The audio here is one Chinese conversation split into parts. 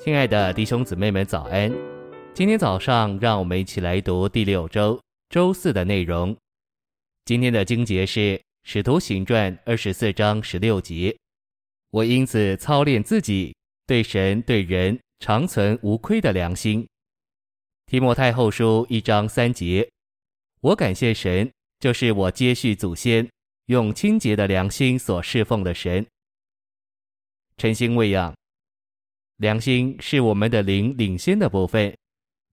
亲爱的弟兄姊妹们，早安！今天早上，让我们一起来读第六周周四的内容。今天的经节是《使徒行传》二十四章十六节。我因此操练自己，对神对人常存无亏的良心。提摩太后书一章三节。我感谢神，就是我接续祖先，用清洁的良心所侍奉的神。晨星喂养。良心是我们的灵领先的部分。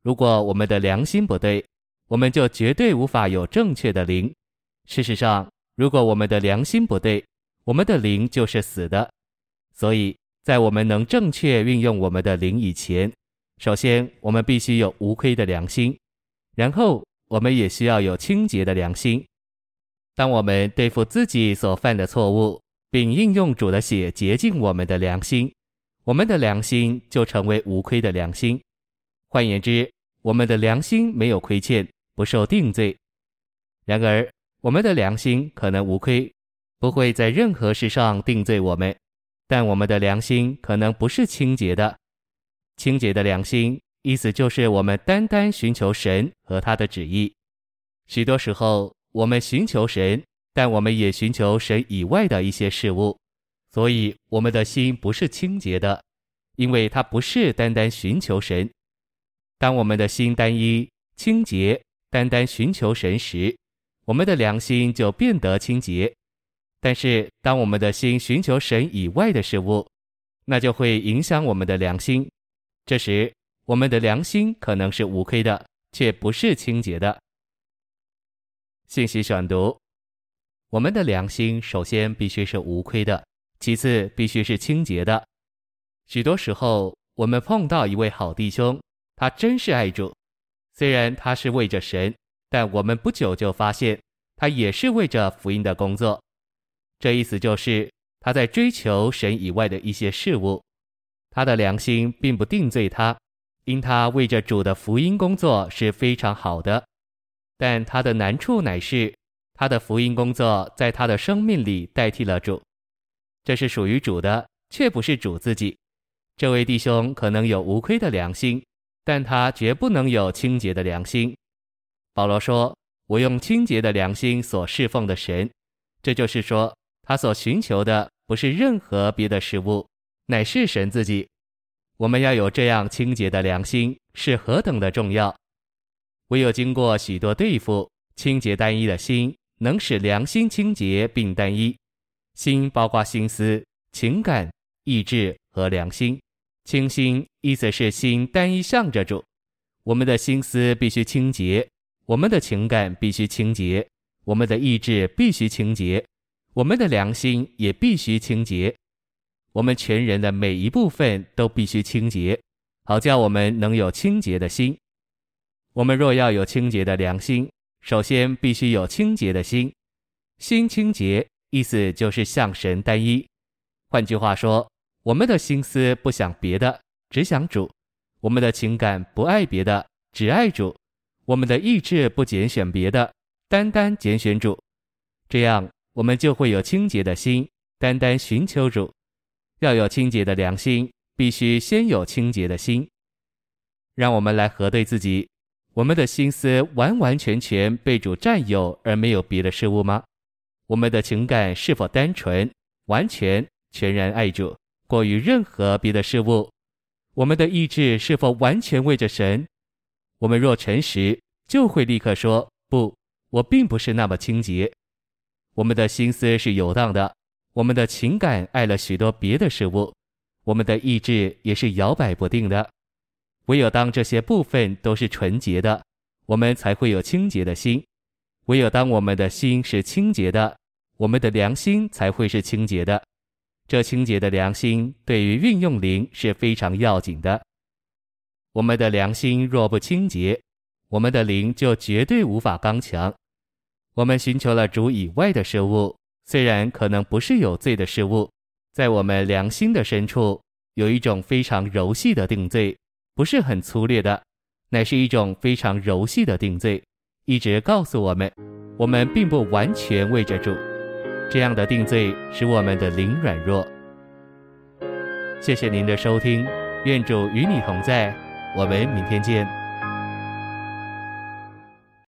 如果我们的良心不对，我们就绝对无法有正确的灵。事实上，如果我们的良心不对，我们的灵就是死的。所以在我们能正确运用我们的灵以前，首先我们必须有无亏的良心，然后我们也需要有清洁的良心。当我们对付自己所犯的错误，并应用主的血洁净我们的良心。我们的良心就成为无亏的良心。换言之，我们的良心没有亏欠，不受定罪。然而，我们的良心可能无亏，不会在任何事上定罪我们，但我们的良心可能不是清洁的。清洁的良心，意思就是我们单单寻求神和他的旨意。许多时候，我们寻求神，但我们也寻求神以外的一些事物。所以，我们的心不是清洁的，因为它不是单单寻求神。当我们的心单一、清洁、单单寻求神时，我们的良心就变得清洁。但是，当我们的心寻求神以外的事物，那就会影响我们的良心。这时，我们的良心可能是无亏的，却不是清洁的。信息选读：我们的良心首先必须是无亏的。其次，必须是清洁的。许多时候，我们碰到一位好弟兄，他真是爱主。虽然他是为着神，但我们不久就发现，他也是为着福音的工作。这意思就是他在追求神以外的一些事物。他的良心并不定罪他，因他为着主的福音工作是非常好的。但他的难处乃是，他的福音工作在他的生命里代替了主。这是属于主的，却不是主自己。这位弟兄可能有无亏的良心，但他绝不能有清洁的良心。保罗说：“我用清洁的良心所侍奉的神。”这就是说，他所寻求的不是任何别的事物，乃是神自己。我们要有这样清洁的良心，是何等的重要！唯有经过许多对付，清洁单一的心，能使良心清洁并单一。心包括心思、情感、意志和良心。清心意思是心单一向着主。我们的心思必须清洁，我们的情感必须清洁，我们的意志必须清洁，我们的良心也必须清洁。我们全人的每一部分都必须清洁，好叫我们能有清洁的心。我们若要有清洁的良心，首先必须有清洁的心。心清洁。意思就是向神单一。换句话说，我们的心思不想别的，只想主；我们的情感不爱别的，只爱主；我们的意志不拣选别的，单单拣选主。这样，我们就会有清洁的心，单单寻求主。要有清洁的良心，必须先有清洁的心。让我们来核对自己：我们的心思完完全全被主占有，而没有别的事物吗？我们的情感是否单纯、完全、全然爱主，过于任何别的事物？我们的意志是否完全为着神？我们若诚实，就会立刻说：“不，我并不是那么清洁。”我们的心思是游荡的，我们的情感爱了许多别的事物，我们的意志也是摇摆不定的。唯有当这些部分都是纯洁的，我们才会有清洁的心。唯有当我们的心是清洁的，我们的良心才会是清洁的。这清洁的良心对于运用灵是非常要紧的。我们的良心若不清洁，我们的灵就绝对无法刚强。我们寻求了主以外的事物，虽然可能不是有罪的事物，在我们良心的深处有一种非常柔细的定罪，不是很粗略的，乃是一种非常柔细的定罪。一直告诉我们，我们并不完全为着主，这样的定罪使我们的灵软弱。谢谢您的收听，愿主与你同在，我们明天见。